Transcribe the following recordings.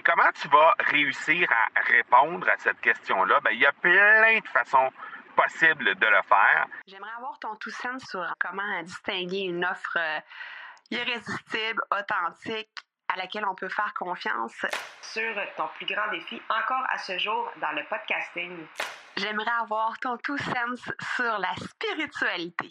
Et comment tu vas réussir à répondre à cette question-là? Ben, il y a plein de façons possibles de le faire. J'aimerais avoir ton tout sens sur comment distinguer une offre euh, irrésistible, authentique, à laquelle on peut faire confiance. Sur ton plus grand défi encore à ce jour dans le podcasting. J'aimerais avoir ton tout sens sur la spiritualité.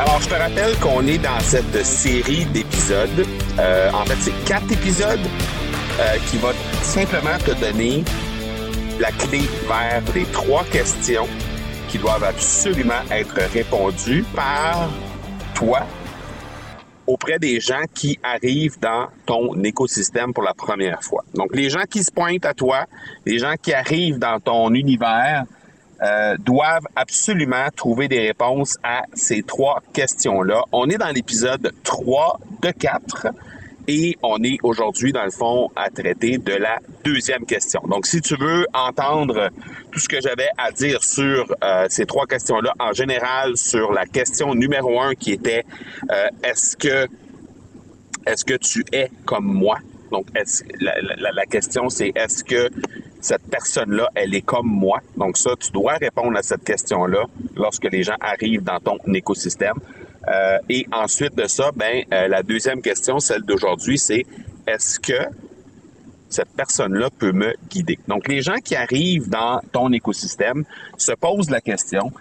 Alors, je te rappelle qu'on est dans cette série d'épisodes. Euh, en fait, c'est quatre épisodes euh, qui vont simplement te donner la clé vers les trois questions qui doivent absolument être répondues par toi auprès des gens qui arrivent dans ton écosystème pour la première fois. Donc, les gens qui se pointent à toi, les gens qui arrivent dans ton univers, euh, doivent absolument trouver des réponses à ces trois questions-là. On est dans l'épisode 3 de 4 et on est aujourd'hui, dans le fond, à traiter de la deuxième question. Donc, si tu veux entendre tout ce que j'avais à dire sur euh, ces trois questions-là, en général, sur la question numéro un qui était euh, est-ce que est-ce que tu es comme moi? Donc, la, la question, c'est est-ce que cette personne-là, elle est comme moi. Donc ça, tu dois répondre à cette question-là lorsque les gens arrivent dans ton écosystème. Euh, et ensuite de ça, ben euh, la deuxième question, celle d'aujourd'hui, c'est est-ce que cette personne-là peut me guider? Donc les gens qui arrivent dans ton écosystème se posent la question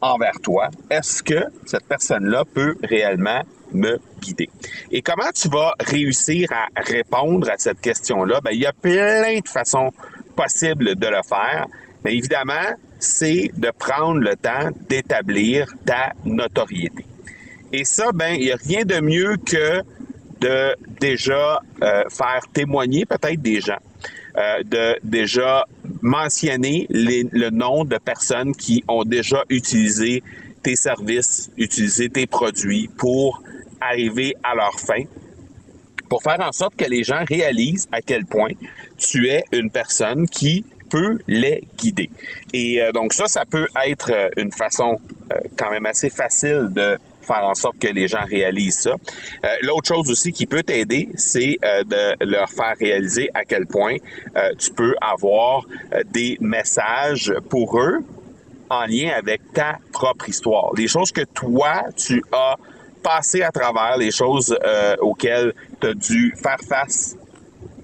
envers toi, est-ce que cette personne-là peut réellement me guider? Et comment tu vas réussir à répondre à cette question-là? Ben, il y a plein de façons possible de le faire. Mais évidemment, c'est de prendre le temps d'établir ta notoriété. Et ça, ben, il n'y a rien de mieux que de déjà euh, faire témoigner peut-être des gens, euh, de déjà mentionner le nom de personnes qui ont déjà utilisé tes services, utilisé tes produits pour arriver à leur fin, pour faire en sorte que les gens réalisent à quel point tu es une personne qui peut les guider. Et euh, donc ça, ça peut être euh, une façon euh, quand même assez facile de faire en sorte que les gens réalisent ça. L'autre chose aussi qui peut t'aider, c'est de leur faire réaliser à quel point tu peux avoir des messages pour eux en lien avec ta propre histoire. Les choses que toi, tu as passé à travers, les choses auxquelles tu as dû faire face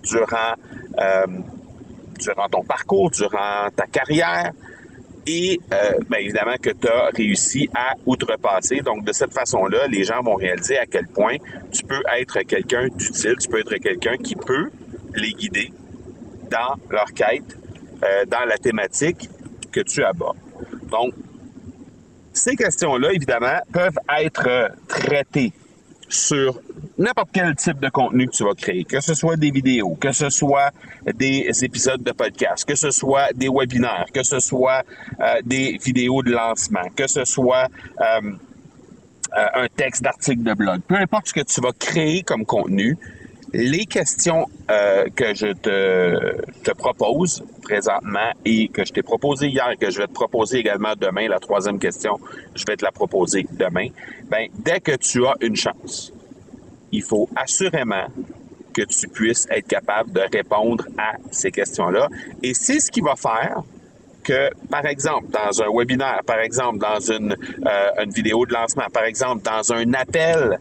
durant euh, durant ton parcours, durant ta carrière, et euh, bien évidemment que tu as réussi à outrepasser. Donc, de cette façon-là, les gens vont réaliser à quel point tu peux être quelqu'un d'utile, tu peux être quelqu'un qui peut les guider dans leur quête, euh, dans la thématique que tu abordes. Donc, ces questions-là, évidemment, peuvent être traitées sur n'importe quel type de contenu que tu vas créer, que ce soit des vidéos, que ce soit des épisodes de podcast, que ce soit des webinaires, que ce soit euh, des vidéos de lancement, que ce soit euh, euh, un texte d'article de blog, peu importe ce que tu vas créer comme contenu, les questions que je te, propose présentement et que je t'ai proposé hier et que je vais te proposer également demain, la troisième question, je vais te la proposer demain, ben, dès que tu as une chance, il faut assurément que tu puisses être capable de répondre à ces questions-là. Et c'est ce qui va faire que, par exemple, dans un webinaire, par exemple, dans une, euh, une vidéo de lancement, par exemple, dans un appel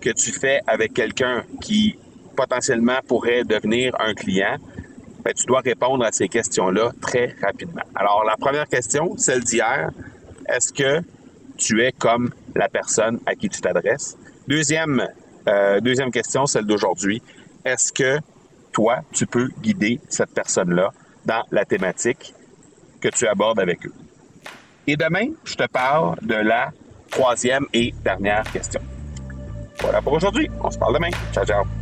que tu fais avec quelqu'un qui potentiellement pourrait devenir un client, ben, tu dois répondre à ces questions-là très rapidement. Alors, la première question, celle d'hier, est-ce que tu es comme la personne à qui tu t'adresses? Deuxième euh, deuxième question, celle d'aujourd'hui. Est-ce que toi, tu peux guider cette personne-là dans la thématique que tu abordes avec eux? Et demain, je te parle de la troisième et dernière question. Voilà pour aujourd'hui. On se parle demain. Ciao, ciao.